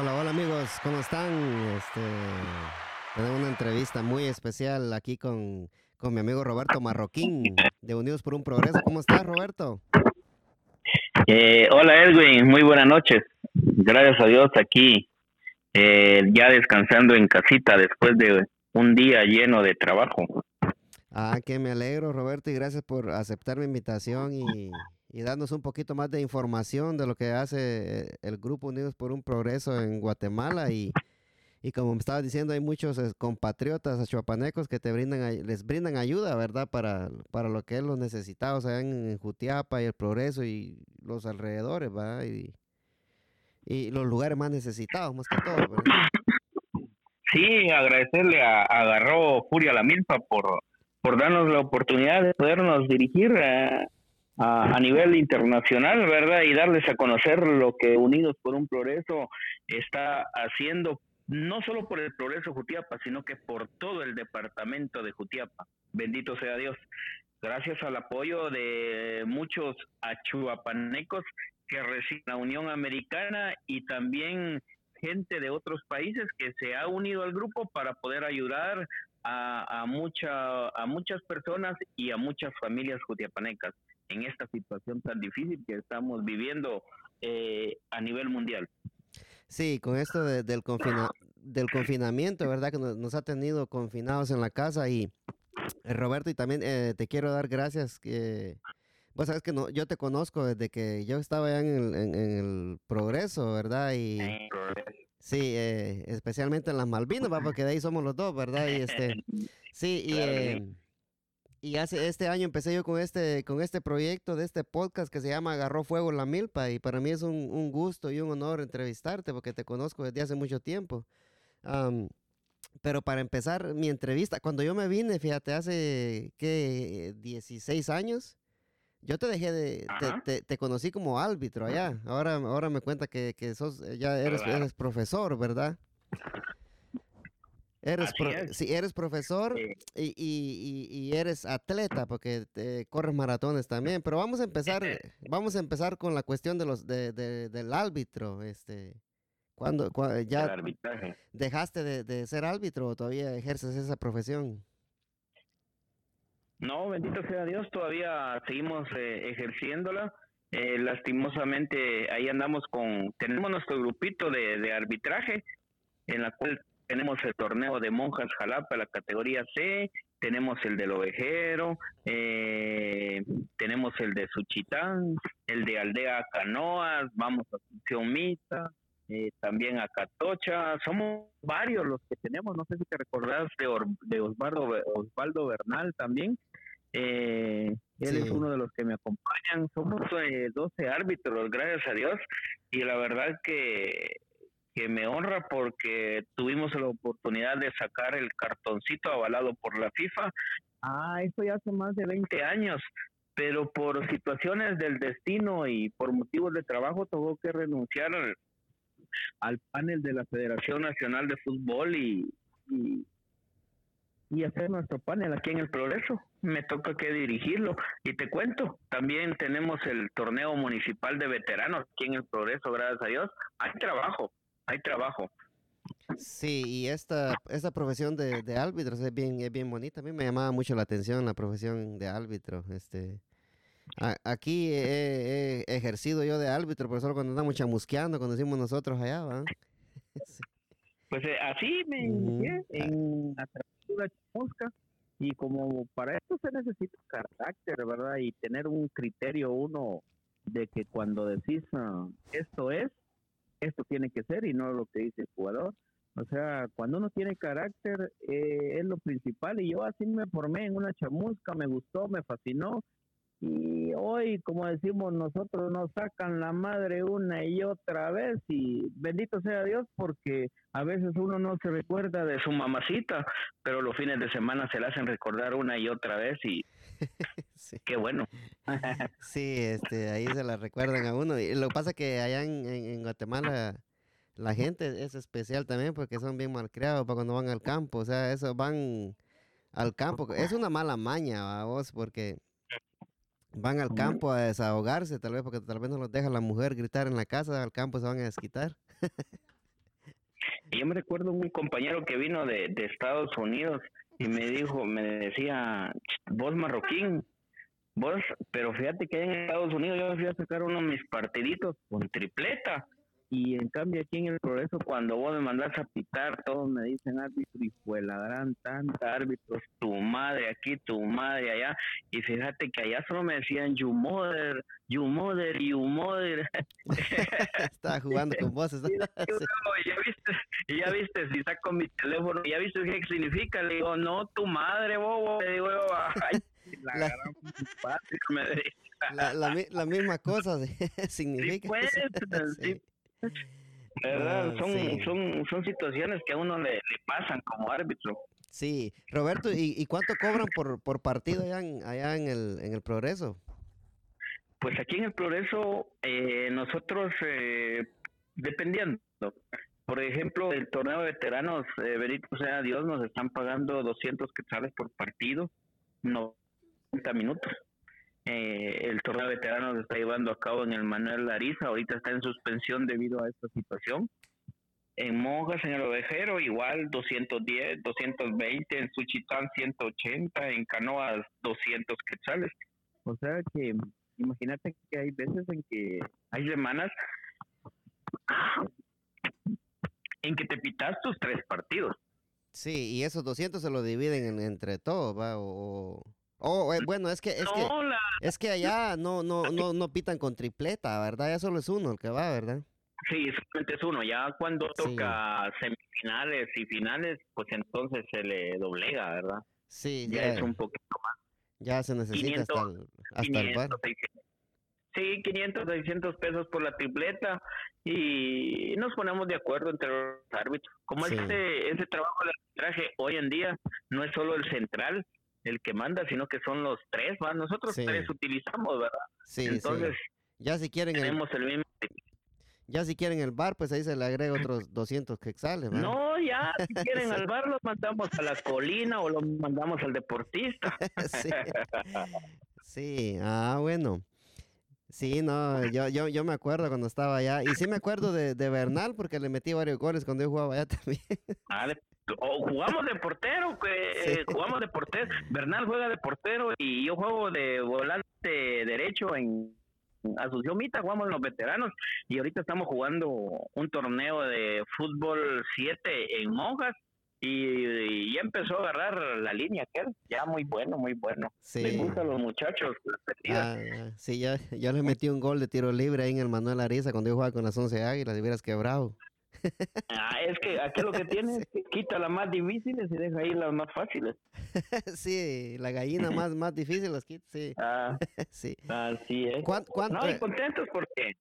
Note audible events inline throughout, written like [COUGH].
Hola, hola amigos, ¿cómo están? Este, tenemos una entrevista muy especial aquí con, con mi amigo Roberto Marroquín de Unidos por un Progreso. ¿Cómo estás, Roberto? Eh, hola Edwin, muy buenas noches. Gracias a Dios aquí, eh, ya descansando en casita después de un día lleno de trabajo. Ah, que me alegro, Roberto, y gracias por aceptar mi invitación y, y darnos un poquito más de información de lo que hace el Grupo Unidos por un Progreso en Guatemala y, y como me estaba diciendo, hay muchos eh, compatriotas achuapanecos que te brindan, les brindan ayuda, ¿verdad? Para, para lo que es los necesitados allá en, Jutiapa y el Progreso y los alrededores, ¿verdad? Y, y los lugares más necesitados, más que todo. Sí, agradecerle a, a Garro Furia La Milpa por, por darnos la oportunidad de podernos dirigir a, a, a nivel internacional, ¿verdad? Y darles a conocer lo que Unidos por un Progreso está haciendo, no solo por el Progreso Jutiapa, sino que por todo el departamento de Jutiapa. Bendito sea Dios. Gracias al apoyo de muchos achuapanecos que reciben la Unión Americana y también gente de otros países que se ha unido al grupo para poder ayudar a, mucha, a muchas personas y a muchas familias jutiapanecas en esta situación tan difícil que estamos viviendo eh, a nivel mundial. Sí, con esto de- del, confina- del confinamiento, ¿verdad? Que nos, nos ha tenido confinados en la casa y eh, Roberto, y también eh, te quiero dar gracias que vos sabes que no, yo te conozco desde que yo estaba allá en el, en- en el Progreso, ¿verdad? Y sí, eh, especialmente en las Malvinas, ¿va? porque de ahí somos los dos, ¿verdad? Y este, sí, y, eh, y hace este año empecé yo con este, con este proyecto de este podcast que se llama Agarró Fuego la Milpa y para mí es un, un gusto y un honor entrevistarte porque te conozco desde hace mucho tiempo. Am, pero para empezar mi entrevista, cuando yo me vine, fíjate, hace, ¿qué? 16 años, yo te dejé de, te, te- te conocí como árbitro allá. Ahora, ahora me cuenta que, que sos, ya eres, eres profesor, ¿verdad? Eres, pro- sí, eres profesor Sí. y, y- y- eres atleta porque te corres maratones también. Pero vamos a empezar, [LAUGHS] vamos a empezar con la cuestión de los de, de- del árbitro. Este, cuando El ya arbitraje. dejaste de, de ser árbitro o todavía ejerces esa profesión? No, bendito sea Dios, todavía seguimos eh, ejerciéndola. Eh, lastimosamente, ahí andamos con, tenemos nuestro grupito de, de arbitraje, en la cual tenemos el torneo de Monjas Jalapa, la categoría C, tenemos el del Ovejero, eh, tenemos el de Suchitán, el de Aldea Canoas, vamos a Asunción Mita, eh, también a Catocha, somos varios los que tenemos, no sé si te recordás de, Or- de Osvaldo, Osvaldo Bernal también, eh, él Sí. es uno de los que me acompañan, somos eh, 12 árbitros, gracias a Dios, y la verdad que, que me honra porque tuvimos la oportunidad de sacar el cartoncito avalado por la FIFA, ah, eso ya hace más de 20 años, pero por situaciones del destino y por motivos de trabajo tuvo que renunciar al, al panel de la Federación Nacional de Fútbol y, y, y hacer nuestro panel aquí en el Progreso. Me toca que dirigirlo. Y te cuento, también tenemos el torneo municipal de veteranos aquí en el Progreso, gracias a Dios. Hay trabajo, hay trabajo. Sí, y esta, esta profesión de, de árbitros es bien, es bien bonita. A mí me llamaba mucho la atención la profesión de árbitro. Este, a- aquí he, he ejercido yo de árbitro, pero solo cuando andamos chamusqueando, cuando decimos nosotros allá, ¿va? [LAUGHS] Sí. Pues eh, así me inicié en la chamusca y como para esto se necesita carácter, ¿verdad? Y tener un criterio uno de que cuando decís ah, esto es, esto tiene que ser y no lo que dice el jugador. O sea, cuando uno tiene carácter eh, es lo principal. Y yo así me formé en una chamusca, me gustó, me fascinó. Y hoy, como decimos nosotros, nos sacan la madre una y otra vez. Y bendito sea Dios porque a veces uno no se recuerda de su mamacita, pero los fines de semana se la hacen recordar una y otra vez y [LAUGHS] Sí. qué bueno. [LAUGHS] Sí, [LAUGHS] este, ahí se la recuerdan a uno. Y lo que pasa es que allá en, Guatemala la gente es especial también porque son bien malcriados para cuando van al campo. O sea, eso van al campo. Es una mala maña, ¿va vos, porque van al campo a desahogarse, tal vez porque tal vez no los deja la mujer gritar en la casa, al campo se van a desquitar. yo me recuerdo un compañero que vino de, de Estados Unidos y me dijo, me decía, vos marroquín, vos, pero fíjate que en Estados Unidos yo fui a sacar uno de mis partiditos con tripleta y en cambio aquí en el progreso, cuando vos me mandas a pitar, todos me dicen árbitro y fue la gran tanta árbitros, tu madre aquí, tu madre allá. Y fíjate que allá solo me decían you mother, you mother, you mother. [LAUGHS] Estaba jugando con vos. [LAUGHS] ya viste, ya viste, si saco mi teléfono, ya viste qué significa. Le digo, no, tu madre, bobo. Le digo, ay, [LAUGHS] la, la, la, la, la, misma cosa significa. Pues, sí, ¿Verdad? son, son, son situaciones que a uno le, pasan como árbitro. Sí, Roberto, ¿y, y cuánto cobran por, por partido allá, en, allá en, el, en el Progreso? Pues aquí en el Progreso, eh, nosotros, eh, dependiendo, por ejemplo, el torneo de veteranos, eh, Benito sea Dios, nos están pagando 200 quetzales por partido, 90 minutos. Eh, el torneo de veteranos está llevando a cabo en el Manuel Lariza, ahorita está en suspensión debido a esta situación. En Monjas, en el Ovejero, igual 210, 220, en Suchitán 180, en Canoas 200 quetzales. O sea que imagínate que hay veces en que hay semanas en que te pitas tus tres partidos. Sí, y esos 200 se lo dividen entre todos, ¿va? O, Oh, eh, bueno, es que es que es que allá no no no no pitan con tripleta, ¿verdad? Ya solo es uno el que va, ¿verdad? Sí, solamente es uno. Ya cuando toca semifinales y finales, pues entonces se le doblega, ¿verdad? Sí, ya, es un poquito más. Ya se necesita hasta el, hasta el bar. Sí, 500, 600 pesos por la tripleta y nos ponemos de acuerdo entre los árbitros. Como este ese trabajo de arbitraje hoy en día no es solo el central, el que manda, sino que son los tres, ¿va? Nosotros tres utilizamos, ¿verdad? Sí, Entonces, ya si quieren tenemos el, mismo ya si quieren el bar, pues ahí se le agrega otros [LAUGHS] 200 quexales, ¿verdad? No, ya, si quieren al bar, los mandamos a la colina o los mandamos al deportista. [LAUGHS] sí. sí, ah, bueno. Sí, no, yo, yo, yo me acuerdo cuando estaba allá. Y sí me acuerdo de, de Bernal porque le metí varios goles cuando yo jugaba allá [LAUGHS] también. Ah, o jugamos de portero, que jugamos de portero. Bernal juega de portero y yo juego de volante derecho en Asunción Mita, jugamos en los veteranos y ahorita estamos jugando un torneo de fútbol 7 en Monjas y, ya empezó a agarrar la línea aquel, ya muy bueno, muy bueno. Sí. Me gustan los muchachos. Ah, sí, ya, ya le metí un gol de tiro libre ahí en el Manuel Ariza cuando yo jugaba con las 11 Águilas y hubieras quebrado. [LAUGHS] Ah, es que aquí lo que tiene es que quita las más difíciles y deja ahí las más fáciles. [LAUGHS] sí, la gallina más, más difícil las quita, sí. Ah, [LAUGHS] sí. Así es. No, y contentos porque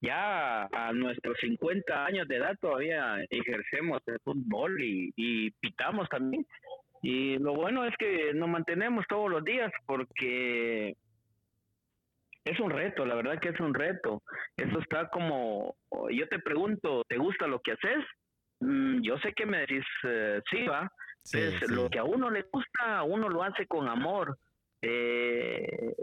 ya a nuestros 50 años de edad todavía ejercemos el fútbol y, y pitamos también. Y lo bueno es que nos mantenemos todos los días porque es un reto, la verdad que es un reto. Eso está como, yo te pregunto, ¿te gusta lo que haces? Mm, yo sé que me decís, eh, sí, va. es Lo que a uno le gusta, uno lo hace con amor. Eh,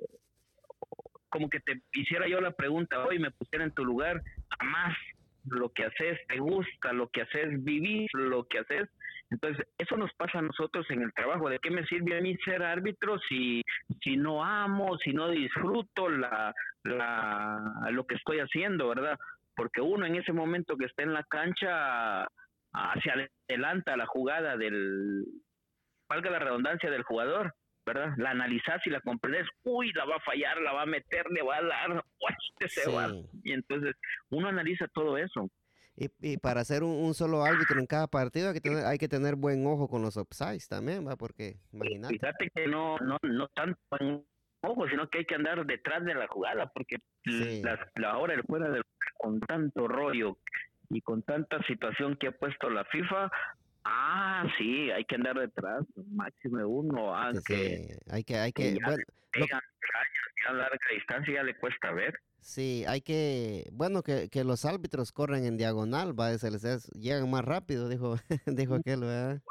como que te hiciera yo la pregunta hoy, me pusiera en tu lugar, más lo que haces, te gusta lo que haces, vivir lo que haces, entonces, eso nos pasa a nosotros en el trabajo. ¿De qué me sirve a mí ser árbitro si, si no amo, si no disfruto la, la, lo que estoy haciendo, verdad? Porque uno en ese momento que está en la cancha hacia adelanta la jugada del, valga la redundancia del jugador, ¿verdad? La analizas y la comprendes, uy, la va a fallar, la va a meter, le va a dar, uy, este va. Y entonces uno analiza todo eso. Y, y para ser un, solo árbitro en cada partido hay que tener, hay que tener buen ojo con los offsides también, ¿va? Porque, imagínate. Fíjate que no, no, no tanto en ojo, sino que hay que andar detrás de la jugada, porque la, la, hora del fuera del, con tanto rollo y con tanta situación que ha puesto la FIFA, Ah, sí, hay que andar detrás, máximo uno. Ah, sí, hay que, hay que, bueno, a larga distancia ya le cuesta ver. Sí, hay que, bueno, que, que los árbitros corren en diagonal, va, se les llegan más rápido, dijo, [LAUGHS] dijo aquel, ¿verdad?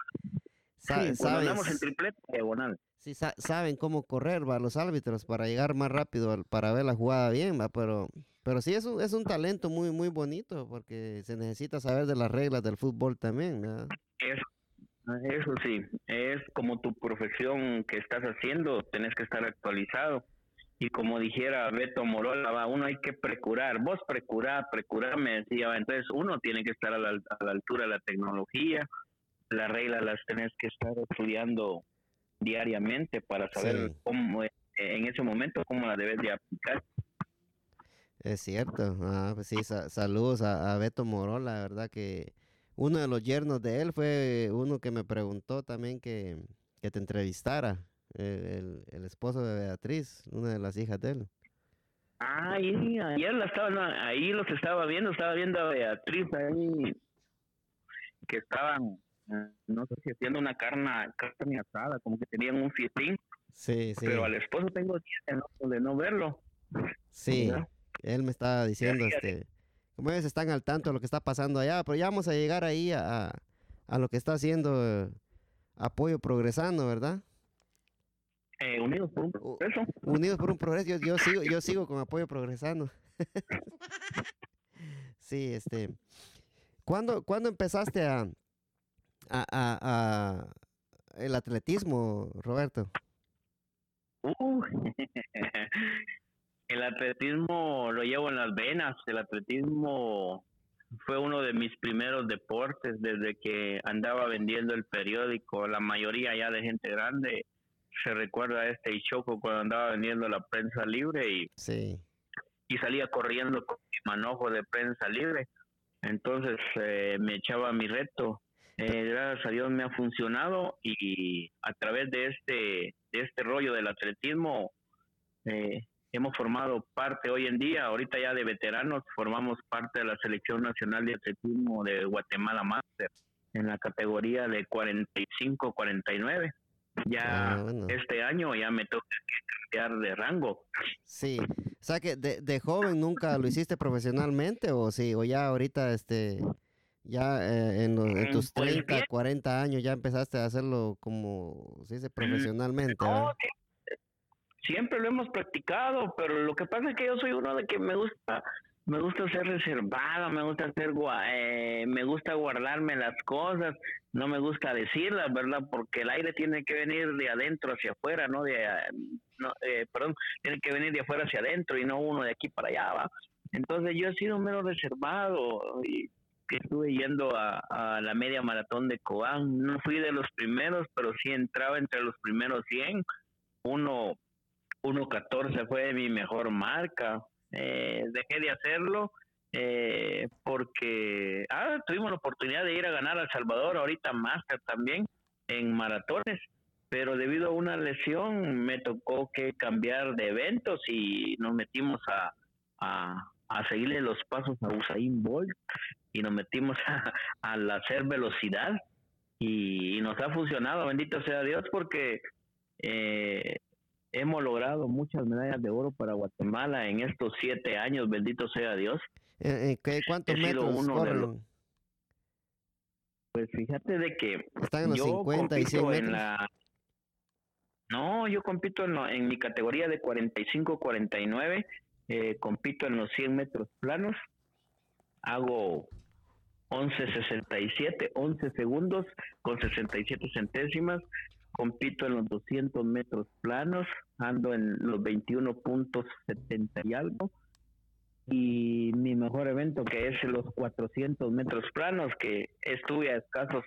sí, andamos en triplete diagonal. Sí, saben cómo correr, va, los árbitros para llegar más rápido, para ver la jugada bien, va, pero, pero sí es un, es un talento muy, muy bonito porque se necesita saber de las reglas del fútbol también, ¿verdad? Eso, sí, es como tu profesión que estás haciendo, tenés que estar actualizado. Y como dijera Beto Morola, va, uno hay que procurar, vos precurar, precurar, me decía, entonces uno tiene que estar a la, a la altura de la tecnología, las reglas las tenés que estar estudiando diariamente para saber cómo en ese momento cómo la debes de aplicar. Es cierto, ah, pues sí, saludos a, Beto Morola, la verdad que uno de los yernos de él fue uno que me preguntó también que, que te entrevistara, el, el, esposo de Beatriz, una de las hijas de él. Ah, ayer la estaba, ahí los estaba viendo, estaba viendo a Beatriz ahí, que estaban no sé si haciendo una carne, carne asada, como que tenían un fiestín. Sí, sí. Pero al esposo tengo de no, verlo. Sí, él me estaba diciendo, este, como ellos están al tanto de lo que está pasando allá, pero ya vamos a llegar ahí a, a lo que está haciendo eh, Apoyo Progresando, ¿verdad? Eh, unidos por un progreso. Unidos por un [LAUGHS] progreso, yo, yo sigo, yo sigo con Apoyo Progresando. [LAUGHS] sí, este, ¿cuándo, ¿cuándo empezaste a, a, a, el atletismo, Roberto? Uh, [LAUGHS] el atletismo lo llevo en las venas. El atletismo fue uno de mis primeros deportes desde que andaba vendiendo el periódico. La mayoría ya de gente grande se recuerda a este choco cuando andaba vendiendo la prensa libre y, sí. y salía corriendo con mi manojo de prensa libre. Entonces eh, me echaba mi reto eh, gracias a Dios me ha funcionado y a través de este, de este rollo del atletismo eh, hemos formado parte hoy en día, ahorita ya de veteranos, formamos parte de la Selección Nacional de Atletismo de Guatemala Master en la categoría de 45-49. Ya ah, este año ya me toca cambiar de rango. Sí, o sea que de, de joven nunca lo hiciste profesionalmente o sí, o ya ahorita este ya eh, en, en, tus 30, pues 40 años ya empezaste a hacerlo como se dice profesionalmente. siempre lo hemos practicado, pero lo que pasa es que yo soy uno de que me gusta me gusta ser reservado, me gusta ser eh, me gusta guardarme las cosas, no me gusta decirlas, ¿verdad? Porque el aire tiene que venir de adentro hacia afuera, no de no, eh, perdón, tiene que venir de afuera hacia adentro y no uno de aquí para allá, ¿va? Entonces yo he sido menos reservado y que estuve yendo a, la media maratón de Cobán. No fui de los primeros, pero sí entraba entre los primeros 100. Uno, 1.14 fue mi mejor marca. Eh, dejé de hacerlo eh, porque ah, tuvimos la oportunidad de ir a ganar a El Salvador, ahorita Master también, en maratones. Pero debido a una lesión me tocó que cambiar de eventos y nos metimos a, a, a seguirle los pasos a Usain Bolt y nos metimos [LAUGHS] a, al hacer velocidad y, nos ha funcionado, bendito sea Dios, porque eh, hemos logrado muchas medallas de oro para Guatemala en estos siete años, bendito sea Dios. Eh, eh ¿Cuántos metros corren? Pues fíjate de que están en los 50 y 100 metros. no, yo compito en, en mi categoría de 45-49, eh, compito en los 100 metros planos, hago 11.67, 11 segundos con 67 centésimas. Compito en los 200 metros planos, ando en los 21.70 y algo. Y mi mejor evento que es los 400 metros planos, que estuve a escasos,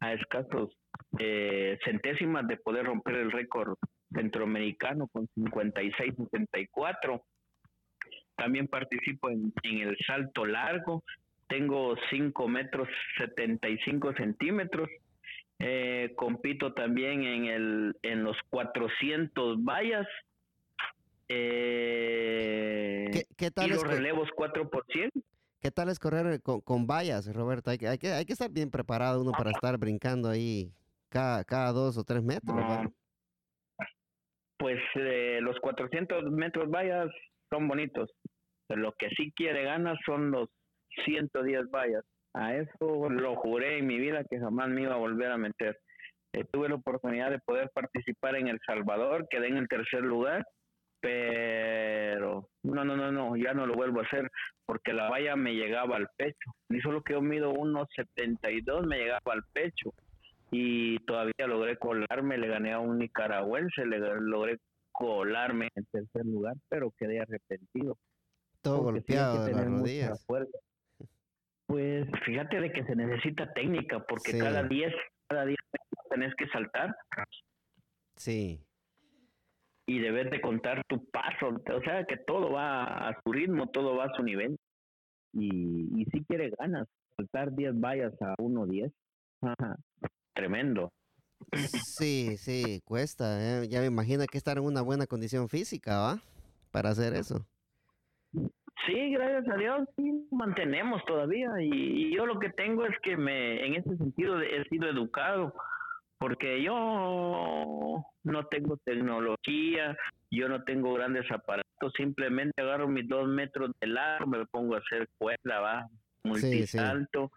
a escasos eh, centésimas de poder romper el récord centroamericano con 56.74. También participo en, en el salto largo, tengo 5 metros 75 centímetros. Eh, compito también en, el, en los 400 vallas. Eh, ¿Qué, tal los relevos 4 por ¿Qué tal es correr con, con vallas, Roberto? Hay que, hay, que, hay que estar bien preparado uno para estar brincando ahí cada, cada dos o tres metros. Pues eh, los 400 metros vallas son bonitos. Lo que sí quiere ganar son los 110 vallas. A eso lo juré en mi vida que jamás me iba a volver a meter. Eh, tuve la oportunidad de poder participar en El Salvador, quedé en el tercer lugar, pero no, no, no, no, ya no lo vuelvo a hacer porque la valla me llegaba al pecho. Ni solo que yo mido 1,72 me llegaba al pecho y todavía logré colarme, le gané a un nicaragüense, le logré colarme en tercer lugar, pero quedé arrepentido. Todo golpeado de las rodillas. Fíjate de que se necesita técnica porque cada 10 cada 10 tenés que saltar. Sí. Y debes de contar tu paso, o sea que todo va a su ritmo, todo va a su nivel. Y, y si quiere ganas, saltar 10 vallas a 1.10. Tremendo. Sí, sí, cuesta. ¿eh? Ya me imagino que estar en una buena condición física, ¿va? Para hacer eso. Sí, gracias a Dios, sí, mantenemos todavía. Y, yo lo que tengo es que me, en ese sentido he sido educado, porque yo no tengo tecnología, yo no tengo grandes aparatos, simplemente agarro mis dos metros de largo, me pongo a hacer cuerda, va, multisalto,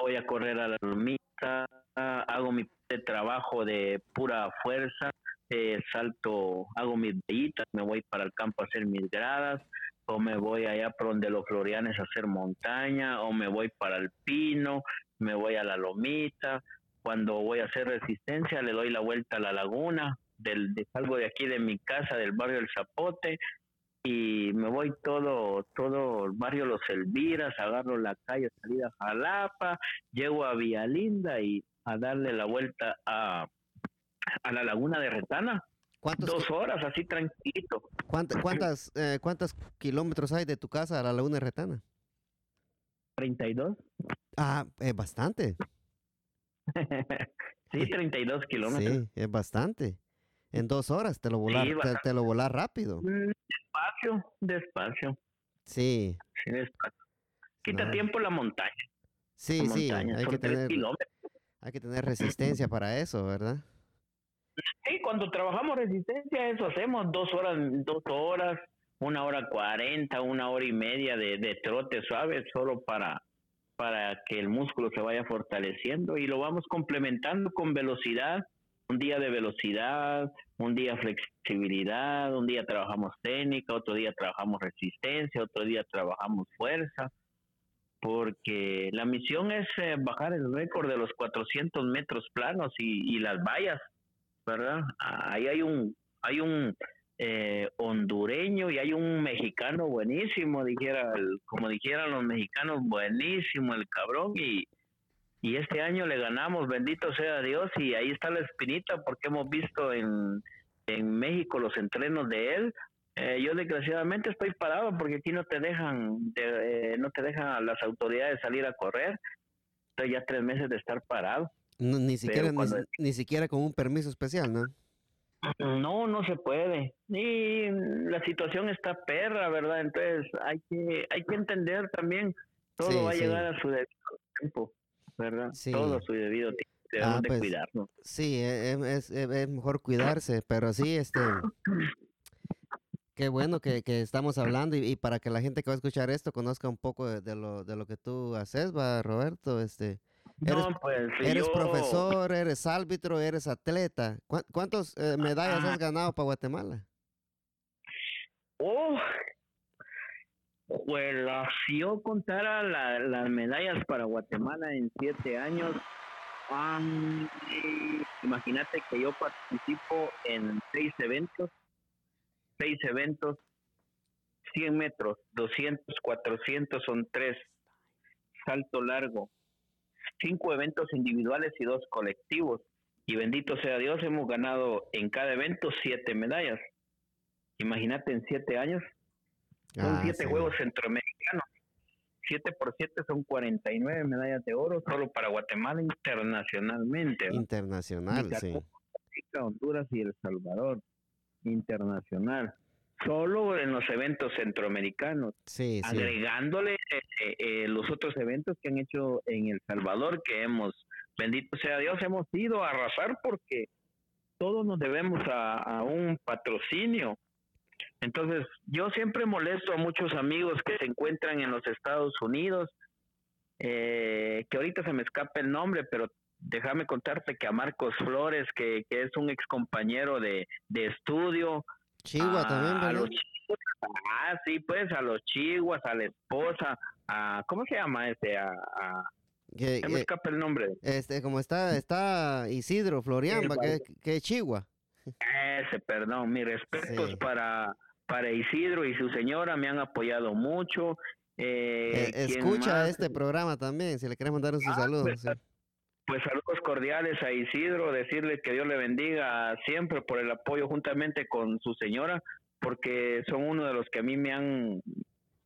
voy a correr a la lomita, hago mi trabajo de pura fuerza, eh, salto, hago mis bellitas, me voy para el campo a hacer mis gradas, o me voy allá por donde los florianes a hacer montaña, o me voy para el pino, me voy a la lomita, cuando voy a hacer resistencia le doy la vuelta a la laguna, del, de, salgo de aquí de mi casa, del barrio El Zapote, y me voy todo, todo el barrio Los Elviras, agarro la calle salida a Jalapa, llego a Villalinda y a darle la vuelta a, a la laguna de Retana. Dos horas, así tranquilo. ¿Cuántas, eh, ¿Cuántos kilómetros hay de tu casa a la laguna Retana? 32. Ah, es bastante. [LAUGHS] sí, 32 kilómetros. Sí, es bastante. En dos horas te lo volar, te, lo volar rápido. Mm, despacio, despacio. Sí. Sí, despacio. Quita tiempo la montaña. Sí, sí, hay que, tener, hay que tener resistencia para eso, ¿verdad? Sí, cuando trabajamos resistencia, eso hacemos dos horas, dos horas, una hora cuarenta, una hora y media de, de trote suave, solo para para que el músculo se vaya fortaleciendo y lo vamos complementando con velocidad, un día de velocidad, un día flexibilidad, un día trabajamos técnica, otro día trabajamos resistencia, otro día trabajamos fuerza, porque la misión es eh, bajar el récord de los 400 metros planos y, y las vallas, ¿verdad? Ahí hay un, hay un eh, hondureño y hay un mexicano buenísimo, dijera, como dijeran los mexicanos, buenísimo el cabrón y, y este año le ganamos, bendito sea Dios y ahí está la espinita porque hemos visto en, en México los entrenos de él. Eh, yo desgraciadamente estoy parado porque aquí no te dejan, eh, no te dejan las autoridades salir a correr. Estoy ya tres meses de estar parado. Ni siquiera ni siquiera con un permiso especial, ¿no? No, no se puede. Y la situación está perra, ¿verdad? Entonces hay que hay que entender también todo va a llegar a su debido tiempo, ¿verdad? Todo a su debido tiempo. Debemos ah, de pues, cuidarnos. Sí, e, e, es, es, mejor cuidarse, pero sí, este, qué bueno que, que estamos hablando y, para que la gente que va a escuchar esto conozca un poco de, de, lo, de lo que tú haces, va, Roberto, este, Eres, pues, eres profesor, eres árbitro, eres atleta. ¿Cuántas eh, medallas has ganado para Guatemala? Oh, pues si yo contara las medallas para Guatemala en siete años, imagínate que yo participo en seis eventos, seis eventos, 100 metros, 200, 400 son tres, salto largo, cinco eventos individuales y dos colectivos. Y bendito sea Dios, hemos ganado en cada evento siete medallas. Imagínate en siete años. Son ah, siete Juegos Centroamericanos. Siete por siete son 49 medallas de oro solo para Guatemala internacionalmente. Internacional, sí. Honduras y El Salvador. Internacional solo en los eventos centroamericanos, agregándole eh, eh, los otros eventos que han hecho en El Salvador, que hemos, bendito sea Dios, hemos ido a arrasar porque todos nos debemos a, un patrocinio. Entonces, yo siempre molesto a muchos amigos que se encuentran en los Estados Unidos, eh, que ahorita se me escapa el nombre, pero déjame contarte que a Marcos Flores, que, que es un ex compañero de, de estudio. Chigua también, ¿verdad? ah, sí, pues a los chiguas, a la esposa, a, ¿cómo se llama este? A, a que, me escapa el nombre. Este, como está, está Isidro Florian, que, que Chigua. Ese, perdón, mis respetos para, para Isidro y su señora, me han apoyado mucho. Eh, eh escucha este programa también, si le queremos mandar un ah, saludo. Pues, pues, saludos cordiales a Isidro, decirle que Dios le bendiga siempre por el apoyo juntamente con su señora, porque son uno de los que a mí me han,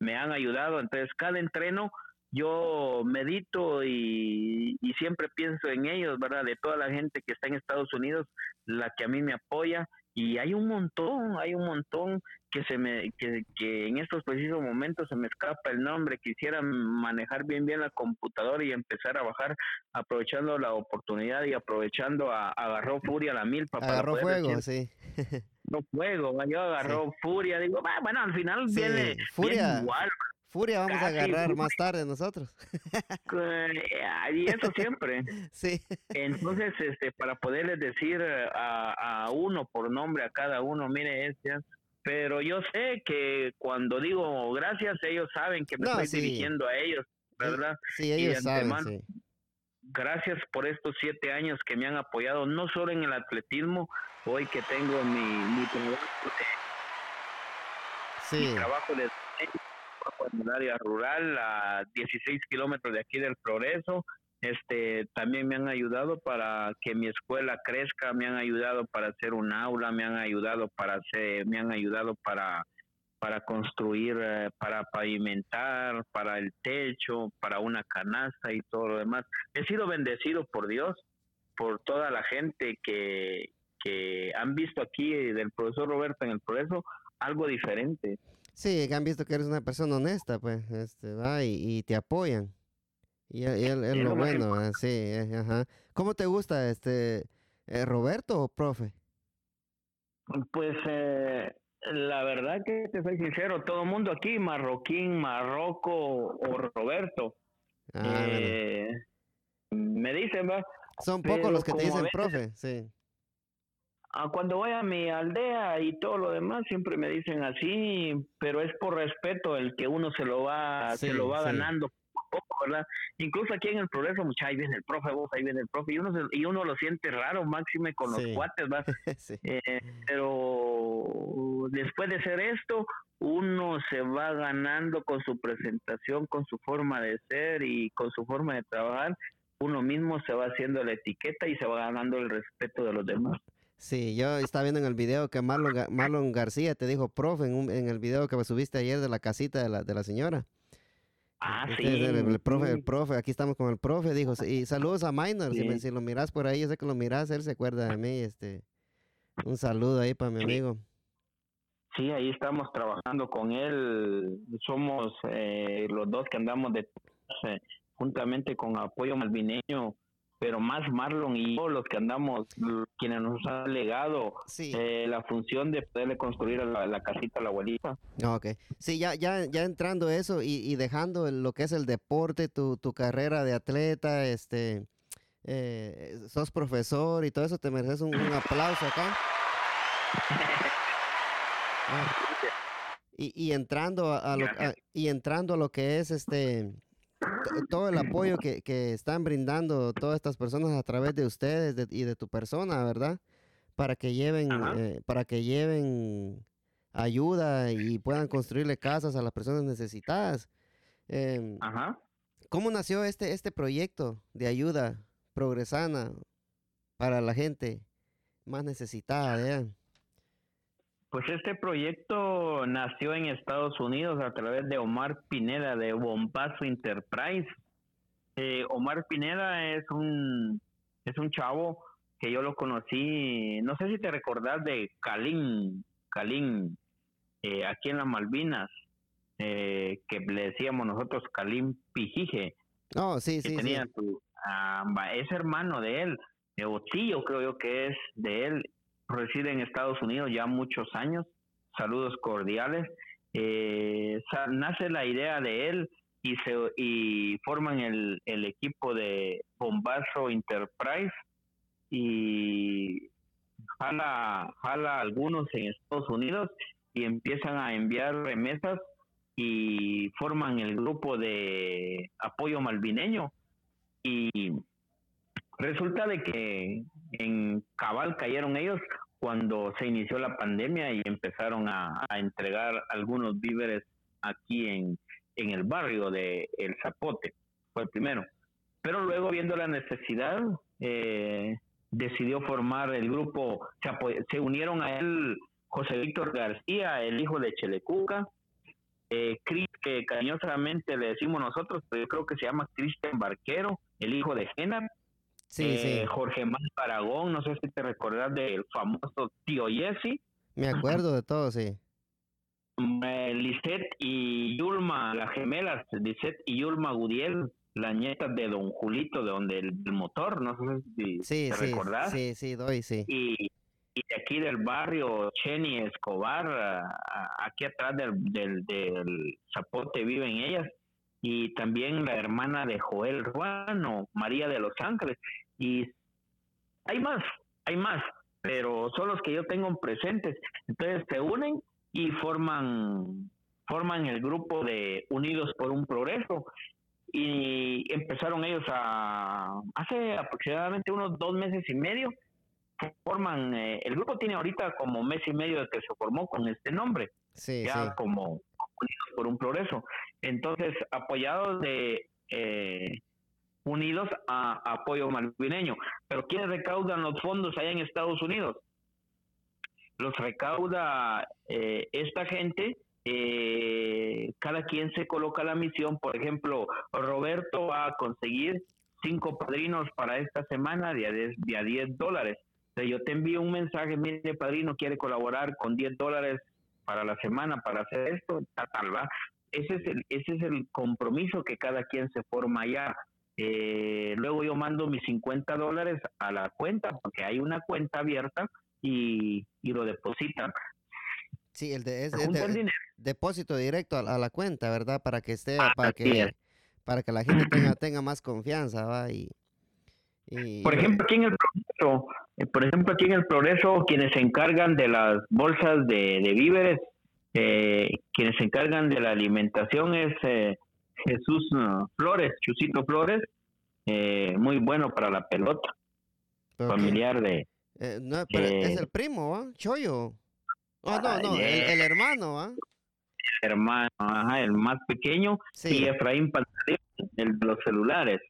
me han ayudado. Entonces, cada entreno yo medito y, y, siempre pienso en ellos, ¿verdad? De toda la gente que está en Estados Unidos, la que a mí me apoya. Y hay un montón, hay un montón que se me que, que en estos precisos momentos se me escapa el nombre. Quisiera manejar bien bien la computadora y empezar a bajar, aprovechando la oportunidad y aprovechando a, agarró furia la milpa. Agarró fuego, sí. no fuego, yo agarró furia, digo, bueno, al final viene, furia. igual. Furia vamos a agarrar más [LAUGHS] tarde nosotros. [LAUGHS] y eso siempre. Sí. Entonces, este, para poderles decir a, a uno por nombre a cada uno, mire, este, pero yo sé que cuando digo gracias, ellos saben que me estoy dirigiendo a ellos, ¿verdad? Sí, ellos saben. Gracias por estos siete años que me han apoyado, no solo en el atletismo, hoy que tengo mi, mi trabajo sí. mi trabajo de en el área rural, a 16 kilómetros de aquí del Progreso. Este, también me han ayudado para que mi escuela crezca, me han ayudado para hacer un aula, me han ayudado para hacer, me han ayudado para para construir, eh, para pavimentar, para el techo, para una canasta y todo lo demás. He sido bendecido por Dios, por toda la gente que, que han visto aquí del profesor Roberto en el progreso algo diferente. Sí, que han visto que eres una persona honesta, pues, este, va, y, te apoyan. Y, es lo bueno, sí, eh, ajá. ¿Cómo te gusta, este, eh, Roberto o profe? Pues, eh, la verdad que te soy sincero, todo el mundo aquí, Marroquín, Marroco o Roberto. Ah, me dicen, va. Son pocos los que te dicen profe, sí cuando voy a mi aldea y todo lo demás siempre me dicen así, pero es por respeto el que uno se lo va se lo va ganando poco, ¿verdad? Incluso aquí en el progreso, mucha, ahí viene el profe, vos, ahí viene el profe, y uno, y uno lo siente raro, máxime con los cuates, ¿va? [LAUGHS] Eh, pero después de hacer esto, uno se va ganando con su presentación, con su forma de ser y con su forma de trabajar, uno mismo se va haciendo la etiqueta y se va ganando el respeto de los demás. Sí, yo estaba viendo en el video que Marlon, Marlon García te dijo profe en, en el video que subiste ayer de la casita de la, de la señora. Ah, este sí. El, profe, el profe, aquí estamos con el profe, dijo, y saludos a Minor, si, lo miras por ahí, yo sé que lo miras, él se acuerda de mí, este, un saludo ahí para mi amigo. Sí, ahí estamos trabajando con él, somos eh, los dos que andamos de, eh, juntamente con Apoyo Malvineño, pero más Marlon y yo los que andamos, quienes nos han legado eh, la función de poderle construir la, casita a la abuelita. Ok, sí, ya, ya, ya entrando eso y, dejando lo que es el deporte, tu, tu carrera de atleta, este, eh, sos profesor y todo eso, te mereces un, aplauso acá. [LAUGHS] Ah. y, y entrando a, lo, y entrando a lo que es este todo el apoyo que, que, están brindando todas estas personas a través de ustedes y de tu persona, ¿verdad? Para que lleven, eh, para que lleven ayuda y puedan construirle casas a las personas necesitadas. Em, Ajá. ¿Cómo nació este, este proyecto de ayuda progresana para la gente más necesitada? Pues este proyecto nació en Estados Unidos a través de Omar Pineda de Bombazo Enterprise. Eh, Omar Pineda es un es un chavo que yo lo conocí, no sé si te recordás de Calín, Calín, eh, aquí en las Malvinas, eh, que le decíamos nosotros Calín Pijije. Oh, sí, sí, tenía ah, es hermano de él, o tío creo yo que es de él, reside en Estados Unidos ya muchos años. Saludos cordiales. Eh, nace la idea de él y se y forman el, el equipo de Bombazo Enterprise y jala, jala algunos en Estados Unidos y empiezan a enviar remesas y forman el grupo de apoyo malvineño y resulta de que en cabal cayeron ellos cuando se inició la pandemia y empezaron a, entregar algunos víveres aquí en, en el barrio de El Zapote, fue el primero. Pero luego viendo la necesidad, eh, decidió formar el grupo, se, unieron a él José Víctor García, el hijo de Chelecuca, eh, Chris, que cariñosamente le decimos nosotros, pero yo creo que se llama Cristian Barquero, el hijo de Genar, sí, sí. Eh, Jorge Más Aragón, no sé si te recordás del famoso tío Jesse. Me acuerdo de todo, sí. Eh, Lisette y Yulma, las gemelas, Lisette y Yulma Gudiel, la nieta de Don Julito, de donde el, motor, no sé si sí, te sí, recordás. Sí, sí, doy, sí. Y, de aquí del barrio, Cheni Escobar, aquí atrás del, del, del Zapote viven ellas, y también la hermana de Joel Ruano, María de los Ángeles, y hay más, hay más, pero son los que yo tengo presentes. Entonces se unen y forman forman el grupo de Unidos por un Progreso. Y empezaron ellos a hace aproximadamente unos dos meses y medio forman eh, el grupo tiene ahorita como mes y medio de que se formó con este nombre ya como Unidos por un Progreso. Entonces apoyados de eh, Unidos a apoyo malvineño pero quiénes recaudan los fondos allá en Estados Unidos los recauda eh, esta gente eh, cada quien se coloca la misión. Por ejemplo, Roberto va a conseguir cinco padrinos para esta semana de a 10, dólares. yo te envío un mensaje, mire padrino, quiere colaborar con 10 dólares para la semana para hacer esto, tal, va. Ese es el, ese es el compromiso que cada quien se forma allá. Eh, luego yo mando mis 50 dólares a la cuenta, porque hay una cuenta abierta y, y lo depositan. Sí, el de, es, depósito directo a, la cuenta, ¿verdad? Para que esté, ah, para que, para que la gente tenga, tenga más confianza, ¿va? Y, por ejemplo, aquí en el progreso, eh, por ejemplo, aquí en el progreso, quienes se encargan de las bolsas de, víveres, eh, quienes se encargan de la alimentación es eh, Jesús Flores, Chusito Flores, muy bueno para la pelota, familiar de... no, es el primo, ¿va? Choyo. Oh, no, no, el, hermano, ¿ah? El hermano, ajá, el más pequeño, y Efraín Pantaleón, el de los celulares.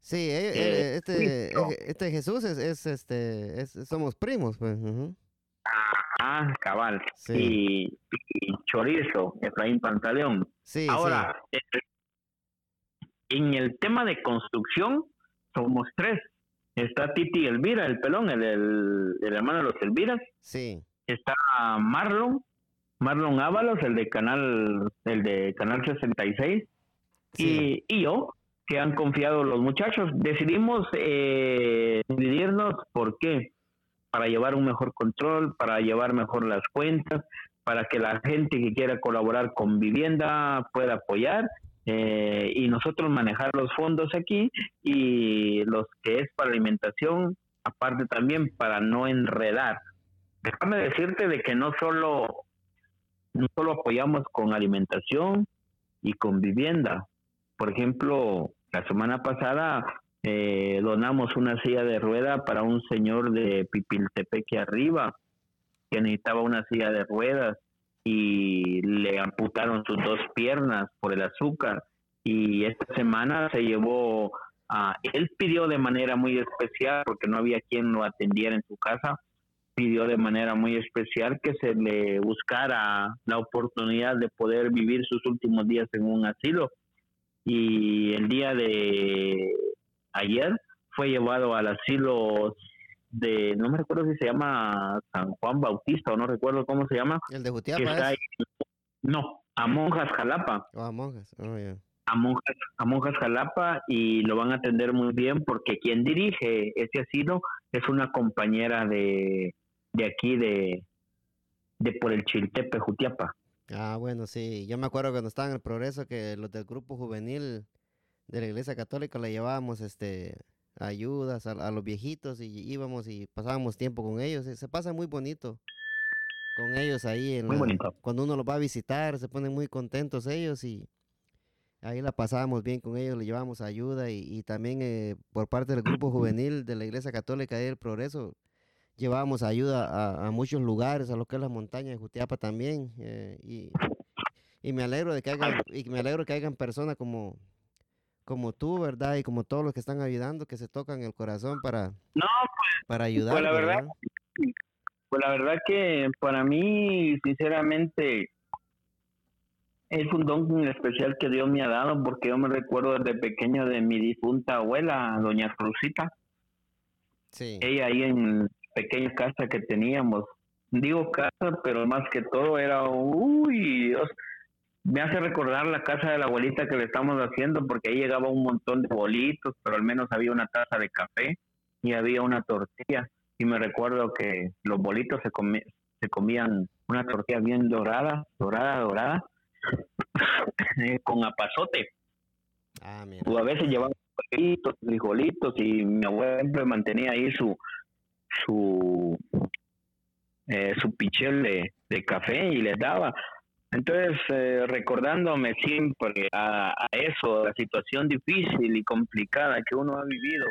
Sí, eh, eh, este, eh, este Jesús es, es este, es, somos primos, pues. Ah, cabal. Sí. Y, Chorizo, Efraín Pantaleón. Sí, Ahora, en el tema de construcción, somos tres. Está Titi Elvira, el pelón, el, el, el hermano de los Elviras. Sí está Marlon, Marlon Ábalos, el de Canal, el de Canal 66, y, y yo, que han confiado los muchachos. Decidimos eh, dividirnos, ¿por qué? Para llevar un mejor control, para llevar mejor las cuentas, para que la gente que quiera colaborar con vivienda pueda apoyar eh, y nosotros manejar los fondos aquí y los que es para alimentación, aparte también para no enredar déjame decirte de que no solo, no solo apoyamos con alimentación y con vivienda. Por ejemplo, la semana pasada eh, donamos una silla de rueda para un señor de Pipiltepeque arriba que necesitaba una silla de ruedas y le amputaron sus dos piernas por el azúcar y esta semana se llevó a él pidió de manera muy especial porque no había quien lo atendiera en su casa pidió de manera muy especial que se le buscara la oportunidad de poder vivir sus últimos días en un asilo. Y el día de ayer fue llevado al asilo de, no me recuerdo si se llama San Juan Bautista o no recuerdo cómo se llama. El de Jutiapa. no, a Monjas Jalapa. Oh, a Monjas, oh, a Monjas, a Monjas Jalapa y lo van a atender muy bien porque quien dirige ese asilo es una compañera de, de aquí de, de por el Chiltepe, Jutiapa. Ah, bueno, sí. Yo me acuerdo cuando estaba en el progreso que los del grupo juvenil de la iglesia católica le llevábamos este ayudas a, los viejitos y íbamos y pasábamos tiempo con ellos. Se pasa muy bonito con ellos ahí. En Cuando uno los va a visitar, se ponen muy contentos ellos y ahí la pasábamos bien con ellos, le llevamos ayuda y, también eh, por parte del grupo juvenil de la iglesia católica del progreso llevábamos ayuda a, muchos lugares, a lo que es la montaña de Jutiapa también. Eh, y, y, me alegro de que hagan, y me alegro que hayan personas como, como tú, ¿verdad? Y como todos los que están ayudando, que se tocan el corazón para, no, pues, para ayudar. Pues la verdad, pues la verdad que para mí, sinceramente, es un don especial que Dios me ha dado, porque yo me recuerdo desde pequeño de mi difunta abuela, doña Cruzita. Sí. Ella ahí en pequeña casa que teníamos. Digo casa, pero más que todo era, uy, Dios, me hace recordar la casa de la abuelita que le estamos haciendo, porque ahí llegaba un montón de bolitos, pero al menos había una taza de café y había una tortilla. Y me recuerdo que los bolitos se, se comían una tortilla bien dorada, dorada, dorada, [COUGHS] con apazote. Ah, o a veces llevaban frijolitos, frijolitos y mi abuela siempre mantenía ahí su su eh, su pichel de, café y les daba. Entonces, eh, recordándome siempre a, a, eso, la situación difícil y complicada que uno ha vivido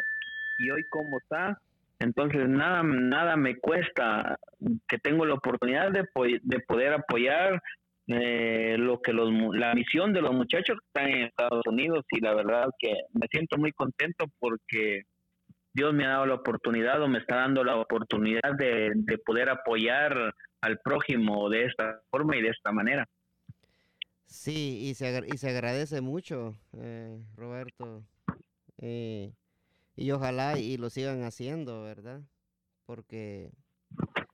y hoy cómo está, entonces nada, nada me cuesta que tengo la oportunidad de, de poder apoyar eh, lo que los, la misión de los muchachos que están en Estados Unidos y la verdad que me siento muy contento porque Dios me ha dado la oportunidad o me está dando la oportunidad de, poder apoyar al prójimo de esta forma y de esta manera. Sí, y se, y se agradece mucho, eh, Roberto. Eh, y ojalá y lo sigan haciendo, ¿verdad? Porque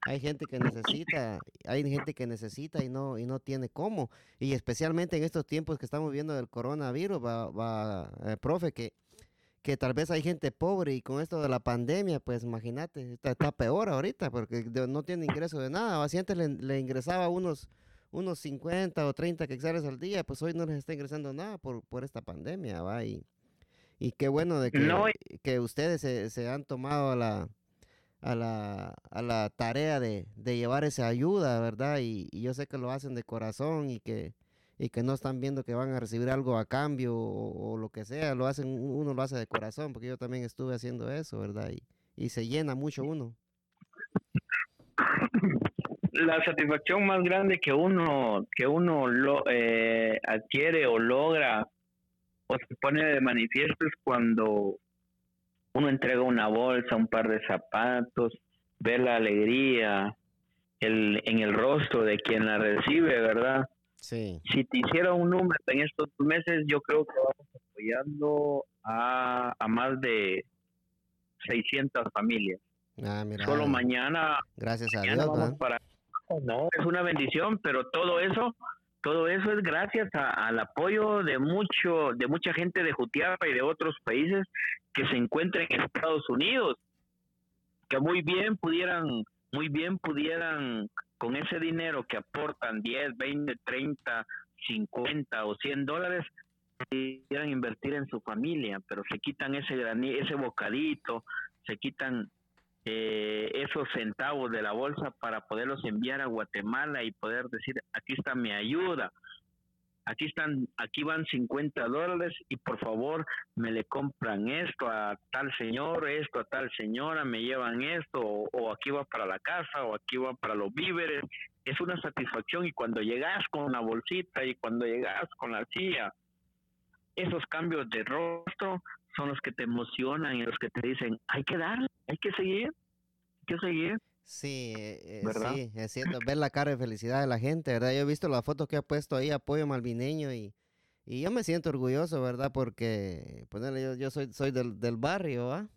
hay gente que necesita, hay gente que necesita y no y no tiene cómo. Y especialmente en estos tiempos que estamos viendo del coronavirus, va, va eh, profe, que, que tal vez hay gente pobre y con esto de la pandemia, pues imagínate, está, peor ahorita porque no tiene ingreso de nada. Si antes le, ingresaba unos unos 50 o 30 quexales al día, pues hoy no les está ingresando nada por, por esta pandemia, ¿va? Y, y qué bueno de que, que ustedes se, se han tomado a la, a la, a la tarea de, de, llevar esa ayuda, ¿verdad? Y, yo sé que lo hacen de corazón y que, y que no están viendo que van a recibir algo a cambio o, lo que sea, lo hacen, uno lo hace de corazón, porque yo también estuve haciendo eso, ¿verdad? Y, y se llena mucho uno. La satisfacción más grande que uno, que uno lo, eh, adquiere o logra o se pone de manifiesto es cuando uno entrega una bolsa, un par de zapatos, ve la alegría el, en el rostro de quien la recibe, ¿verdad? Sí. Si te hiciera un número en estos meses, yo creo que vamos apoyando a, a más de 600 familias. Ah, mira, Solo mañana. Gracias a Dios. para, es una bendición, pero todo eso todo eso es gracias al apoyo de mucho de mucha gente de Jutiapa y de otros países que se encuentren en Estados Unidos que muy bien pudieran muy bien pudieran con ese dinero que aportan 10, 20, 30, 50 o 100 dólares pudieran invertir en su familia, pero se quitan ese ese bocadito, se quitan eh, esos centavos de la bolsa para poderlos enviar a Guatemala y poder decir aquí está mi ayuda aquí están aquí van 50 dólares y por favor me le compran esto a tal señor esto a tal señora me llevan esto o, aquí va para la casa o aquí va para los víveres es una satisfacción y cuando llegas con la bolsita y cuando llegas con la silla esos cambios de rostro son los que te emocionan y los que te dicen, hay que dar, hay que seguir, hay que seguir. Sí, eh, eh, sí, es cierto, ver la cara de felicidad de la gente, ¿verdad? Yo he visto la foto que ha puesto ahí, apoyo malvineño, y, y yo me siento orgulloso, ¿verdad? Porque, ponerle, yo, yo soy, soy del, del barrio, ¿ah?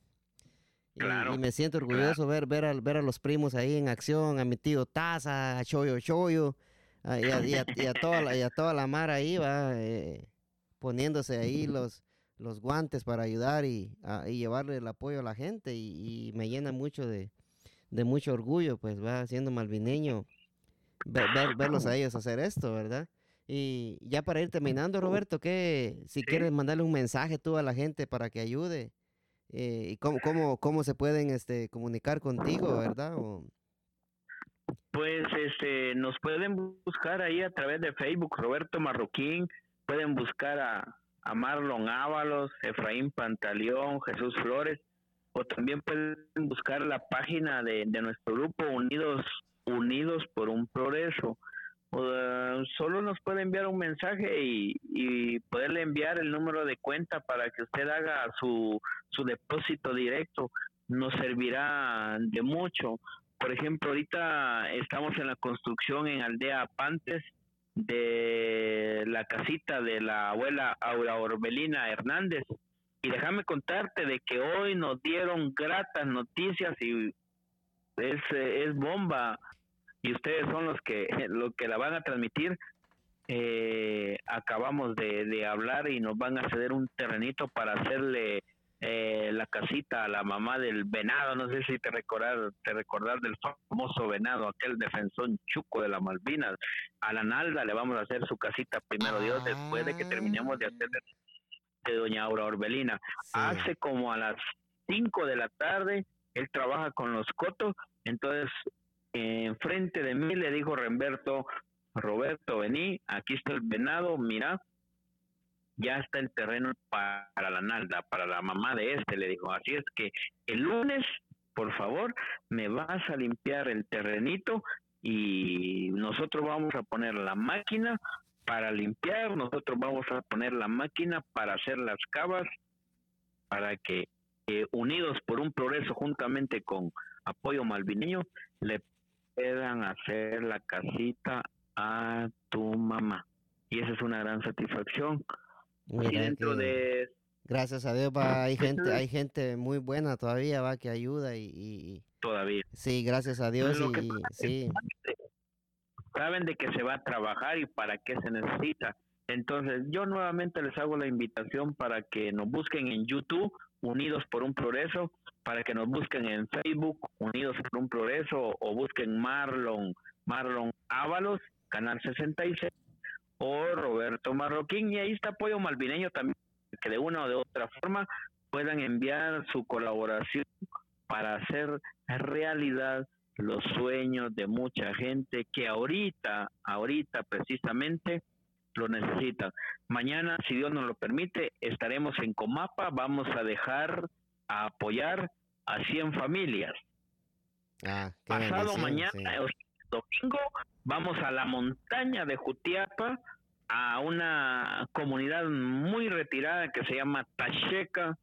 Y, me siento orgulloso ver, ver, a, ver a los primos ahí en acción, a mi tío Taza, a Choyo Choyo, y, a, y, a, toda la, y a toda la mar ahí, va, eh, poniéndose ahí [LAUGHS] los, los guantes para ayudar y, llevarle el apoyo a la gente y, me llena mucho de, mucho orgullo, pues va siendo malvineño, verlos a [CLEARS THROAT] ellos hacer esto, ¿verdad? Y ya para ir terminando, Roberto, que si quieres mandarle un mensaje tú a la gente para que ayude, eh, y cómo, cómo, cómo se pueden este, comunicar contigo, ¿verdad? Pues este, nos pueden buscar ahí a través de Facebook, Roberto Marroquín, pueden buscar a, a Marlon Ábalos, Efraín Pantaleón, Jesús Flores, o también pueden buscar la página de, de nuestro grupo Unidos Unidos por un Progreso. Uh, solo nos puede enviar un mensaje y, y, poderle enviar el número de cuenta para que usted haga su, su depósito directo. Nos servirá de mucho. Por ejemplo, ahorita estamos en la construcción en Aldea Pantes de la casita de la abuela Aura Orbelina Hernández. Y déjame contarte de que hoy nos dieron gratas noticias y es, es bomba y ustedes son los que lo que la van a transmitir. Eh, acabamos de, hablar y nos van a ceder un terrenito para hacerle eh, la casita a la mamá del venado. No sé si te recordar, te recordar del famoso venado, aquel defensor chuco de la Malvinas. A la Nalda le vamos a hacer su casita primero Dios después de que terminemos de hacer de doña Aura Orbelina. Hace como a las 5 de la tarde, él trabaja con los cotos, entonces enfrente de mí le dijo Remberto, Roberto, vení, aquí está el venado, mira, ya está el terreno para la nalda, para la mamá de este, le dijo. Así es que el lunes, por favor, me vas a limpiar el terrenito y nosotros vamos a poner la máquina para limpiar, nosotros vamos a poner la máquina para hacer las cavas, para que eh, unidos por un progreso juntamente con apoyo malvineño, le puedan hacer la casita a tu mamá. Y esa es una gran satisfacción. dentro de... Gracias a Dios va, hay gente, hay gente muy buena todavía va que ayuda y, todavía. Sí, gracias a Dios y, sí. Saben de que se va a trabajar y para qué se necesita. Entonces, yo nuevamente les hago la invitación para que nos busquen en YouTube, Unidos por un Progreso, para que nos busquen en Facebook, Unidos por un Progreso, o busquen Marlon, Marlon Ábalos, Canal 66, o Roberto Marroquín, y ahí está Apoyo Malvineño también, que de una o de otra forma puedan enviar su colaboración para hacer realidad los sueños de mucha gente que ahorita, ahorita precisamente lo necesitan. Mañana, si Dios nos lo permite, estaremos en Comapa, vamos a dejar a apoyar a 100 familias. Ah, Pasado mañana, domingo, vamos a la montaña de Jutiapa, a una comunidad muy retirada que se llama Tacheca,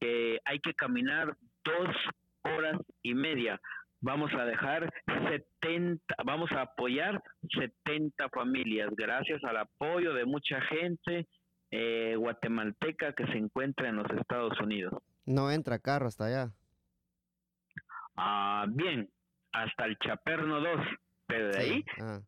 que hay que caminar dos horas y media. Vamos a dejar 70, vamos a apoyar 70 familias, gracias al apoyo de mucha gente eh, guatemalteca que se encuentra en los Estados Unidos. No entra carro hasta allá. Ah, bien, hasta el Chaperno 2, pero de ahí ah.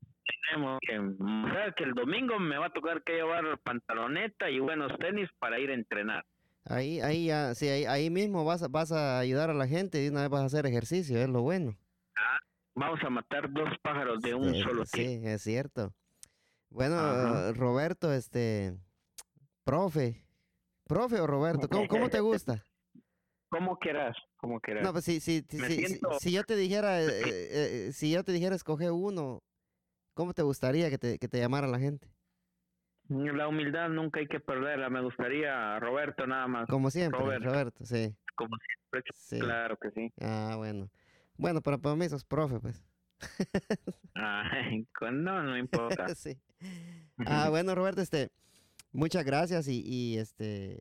tenemos que, o sea, que el domingo me va a tocar que llevar pantaloneta y buenos tenis para ir a entrenar. Ahí, ahí ya, sí, ahí, mismo vas, vas a ayudar a la gente y una vez vas a hacer ejercicio, es lo bueno. Ah, vamos a matar dos pájaros de un solo tiro. Sí, es cierto. Bueno, Roberto, este, profe, profe o Roberto, ¿cómo, cómo te gusta? [LAUGHS] como quieras, como quieras. No, pues si, si, si, yo te dijera, [LAUGHS] eh, eh, eh, si yo te dijera escoge uno, ¿cómo te gustaría que te, que te llamara la gente? La humildad nunca hay que perderla. Me gustaría Roberto nada más. Como siempre, Roberto, sí. Como siempre, claro que sí. Ah, bueno. Bueno, pero para mí sos profe, pues. [LAUGHS] Ay, no, no importa. [LAUGHS] sí. Ah, bueno, Roberto, este, muchas gracias y, y este,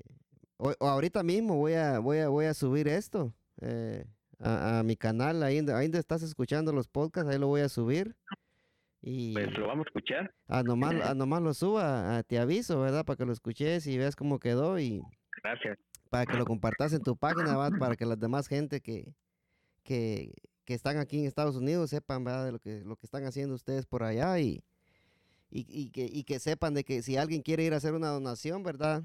o, ahorita mismo voy a, voy a, voy a subir esto eh, a, mi canal, ahí, ahí estás escuchando los podcasts, ahí lo voy a subir. Y pues lo vamos a escuchar. A nomás, a [LAUGHS] nomás lo suba, te aviso, ¿verdad? Para que lo escuches y veas cómo quedó y... Gracias. Para que lo compartas en tu página, para que las demás gente que, que, que, están aquí en Estados Unidos sepan, ¿verdad? De lo que, lo que están haciendo ustedes por allá y, y, y, que, y que sepan de que si alguien quiere ir a hacer una donación, ¿verdad?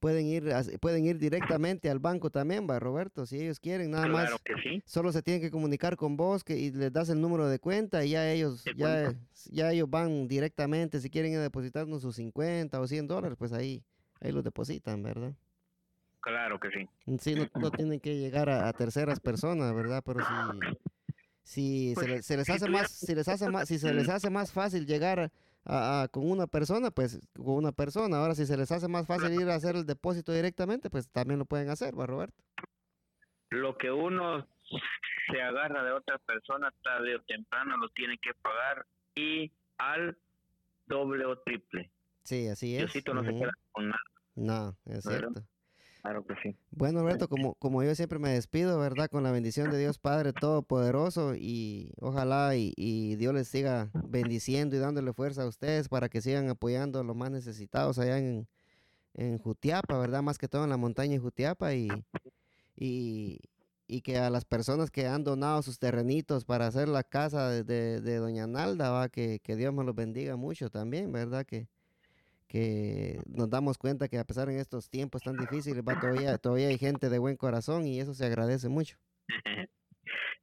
Pueden ir pueden ir directamente al banco también, va Roberto, si ellos quieren, nada Claro más. que sí. Solo se tienen que comunicar con vos que, y les das el número de cuenta y ya ellos ya, ya ellos van directamente si quieren depositarnos sus 50 o 100 dólares, pues ahí ahí los depositan, ¿verdad? Claro que sí. Sí, no, no tienen que llegar a, a terceras personas, ¿verdad? Pero si si Pues, se, les, se les hace más si les hace más si se les hace más fácil llegar a, a- con una persona, pues con una persona. Ahora si se les hace más fácil ir a hacer el depósito directamente, pues también lo pueden hacer, ¿va, Roberto? Lo que uno se agarra de otra persona tarde o temprano lo tiene que pagar y al doble o triple. Sí, así es. Diosito no se Ujú. queda con nada. No, es ¿Verdad? cierto. Claro que sí. Bueno, Roberto, como, como yo siempre me despido, ¿verdad? Con la bendición de Dios Padre Todopoderoso y ojalá y, y Dios les siga bendiciendo y dándole fuerza a ustedes para que sigan apoyando a los más necesitados allá en, en Jutiapa, ¿verdad? Más que todo en la montaña de Jutiapa y, y, y que a las personas que han donado sus terrenitos para hacer la casa de, de- de Doña Nalda, ¿va? Que, que Dios me los bendiga mucho también, ¿verdad? Que, que nos damos cuenta que a pesar en estos tiempos tan difíciles, va, todavía, todavía hay gente de buen corazón y eso se agradece mucho. [LAUGHS]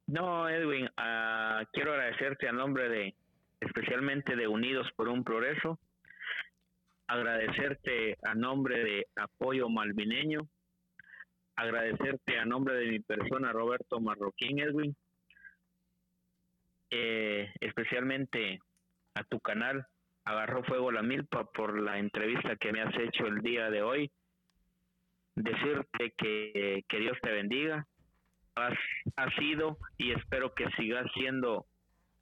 No, Edwin, ah, quiero agradecerte a nombre de, especialmente de Unidos por un Progreso, agradecerte a nombre de Apoyo Malvineño, agradecerte a nombre de mi persona, Roberto Marroquín, Edwin, eh, especialmente a tu canal, Agarró Fuego la Milpa, por la entrevista que me has hecho el día de hoy. Decirte que, que Dios te bendiga, has, has sido y espero que sigas siendo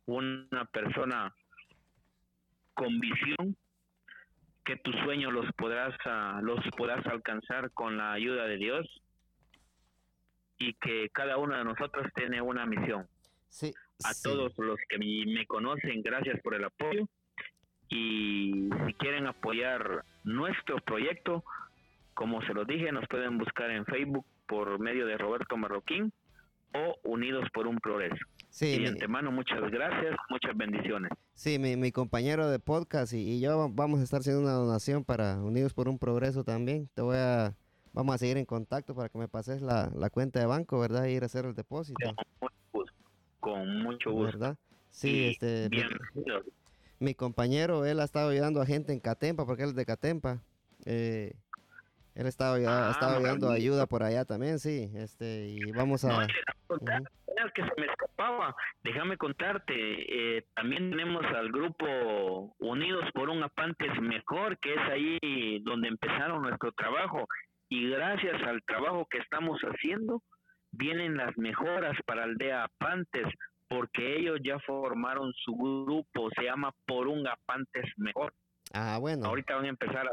una persona con visión que tus sueños los podrás ah, los podrás alcanzar con la ayuda de Dios y que cada uno de nosotros tiene una misión Sí. a sí. todos los que me conocen gracias por el apoyo y si quieren apoyar nuestro proyecto como se los dije nos pueden buscar en Facebook por medio de Roberto Marroquín o Unidos por un Progreso Sí, y mi- de antemano muchas gracias muchas bendiciones Sí, mi, mi compañero de podcast y, y yo va- vamos a estar haciendo una donación para Unidos por un Progreso también. Te voy a, vamos a seguir en contacto para que me pases la, la cuenta de banco, ¿verdad? Y ir a hacer el depósito, con mucho gusto, con mucho gusto ¿verdad? Sí, Y este, bienvenidos. Mi compañero, él ha estado ayudando a gente en Catempa, porque él es de Catempa. Eh, él ha estado, ha Ah, estado ayudando ayuda por allá también, sí. Este, y vamos No, a... contar, es que se me escapaba. Déjame contarte, eh, también tenemos al grupo Unidos por un Apantes Mejor, que es ahí donde empezaron nuestro trabajo. Y gracias al trabajo que estamos haciendo, vienen las mejoras para Aldea Apantes, porque ellos ya formaron su grupo, se llama Por un Apantes Mejor. Ah, bueno. Ahorita van a empezar a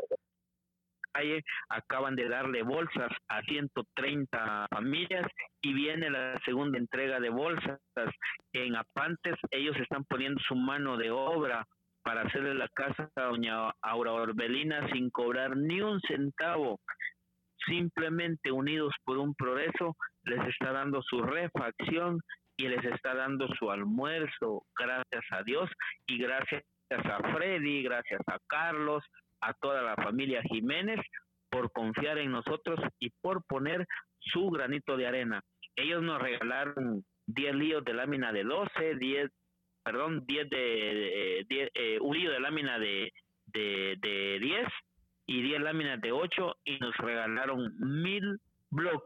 calle, acaban de darle bolsas a 130 familias y viene la segunda entrega de bolsas en Apantes. Ellos están poniendo su mano de obra para hacerle la casa a doña Aura Orbelina sin cobrar ni un centavo. Simplemente unidos por un progreso, les está dando su refacción y les está dando su almuerzo, gracias a Dios y gracias a Freddy, gracias a Carlos, a toda la familia Jiménez por confiar en nosotros y por poner su granito de arena. Ellos nos regalaron 10 líos de lámina de 12, 10, perdón, 10 de, de- 10, eh, un lío de lámina de, de, de 10 y 10 láminas de 8 y nos regalaron mil blogs.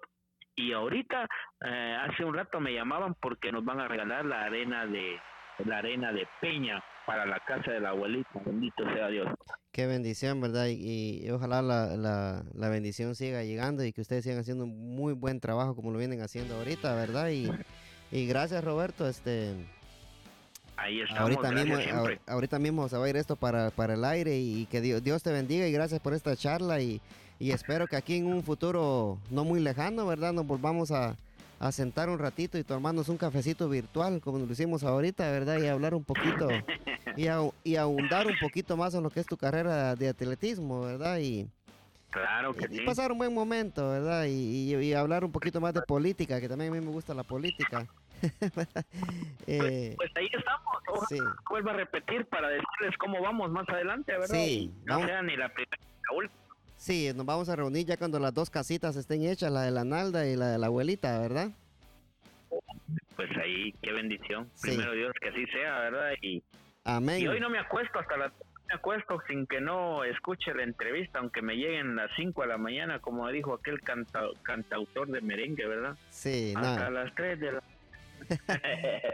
Y ahorita, eh, hace un rato me llamaban porque nos van a regalar la arena de la arena de Peña para la casa de la abuelita. Bendito sea Dios. Qué bendición, ¿verdad? Y, y ojalá la, la, la bendición siga llegando y que ustedes sigan haciendo un muy buen trabajo como lo vienen haciendo ahorita, ¿verdad? Y, y gracias, Roberto. Este, Ahí estamos. ahorita mismo, ahor- ahorita mismo se va a ir esto para, para el aire y, que Dios, Dios te bendiga y gracias por esta charla y, y espero que aquí en un futuro no muy lejano, ¿verdad? Nos volvamos a, a sentar un ratito y tomarnos un cafecito virtual como lo hicimos ahorita, ¿verdad? Y hablar un poquito y, a- y ahondar un poquito más en lo que es tu carrera de atletismo, ¿verdad? Y, Claro que y sí. pasar un buen momento, ¿verdad? Y, y- y hablar un poquito más de política, que también a mí me gusta la política. [LAUGHS] Eh, Pues ahí estamos. Ojalá sí, vuelva a repetir para decirles cómo vamos más adelante, ¿verdad? Sí, no vamos. sea ni la primera ni la última. Sí, nos vamos a reunir ya cuando las dos casitas estén hechas, la de la Nalda y la de la abuelita, ¿verdad? Pues ahí, qué bendición. Primero Dios, que así sea, ¿verdad? Y, Amén. Y hoy no me acuesto hasta las me acuesto sin que no escuche la entrevista, aunque me lleguen las 5 de la mañana, como dijo aquel cantautor de merengue, ¿verdad? Sí, Hasta las 3 de la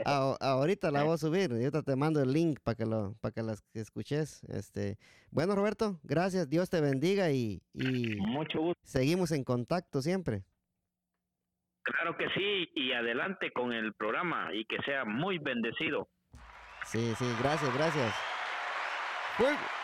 ahorita la voy a subir, yo te mando el link para que lo para que las escuches. Este, bueno, Roberto, gracias, Dios te bendiga y, y mucho gusto. Seguimos en contacto siempre. Claro que sí, y adelante con el programa y que sea muy bendecido. Sí, sí, gracias, gracias. Fuego.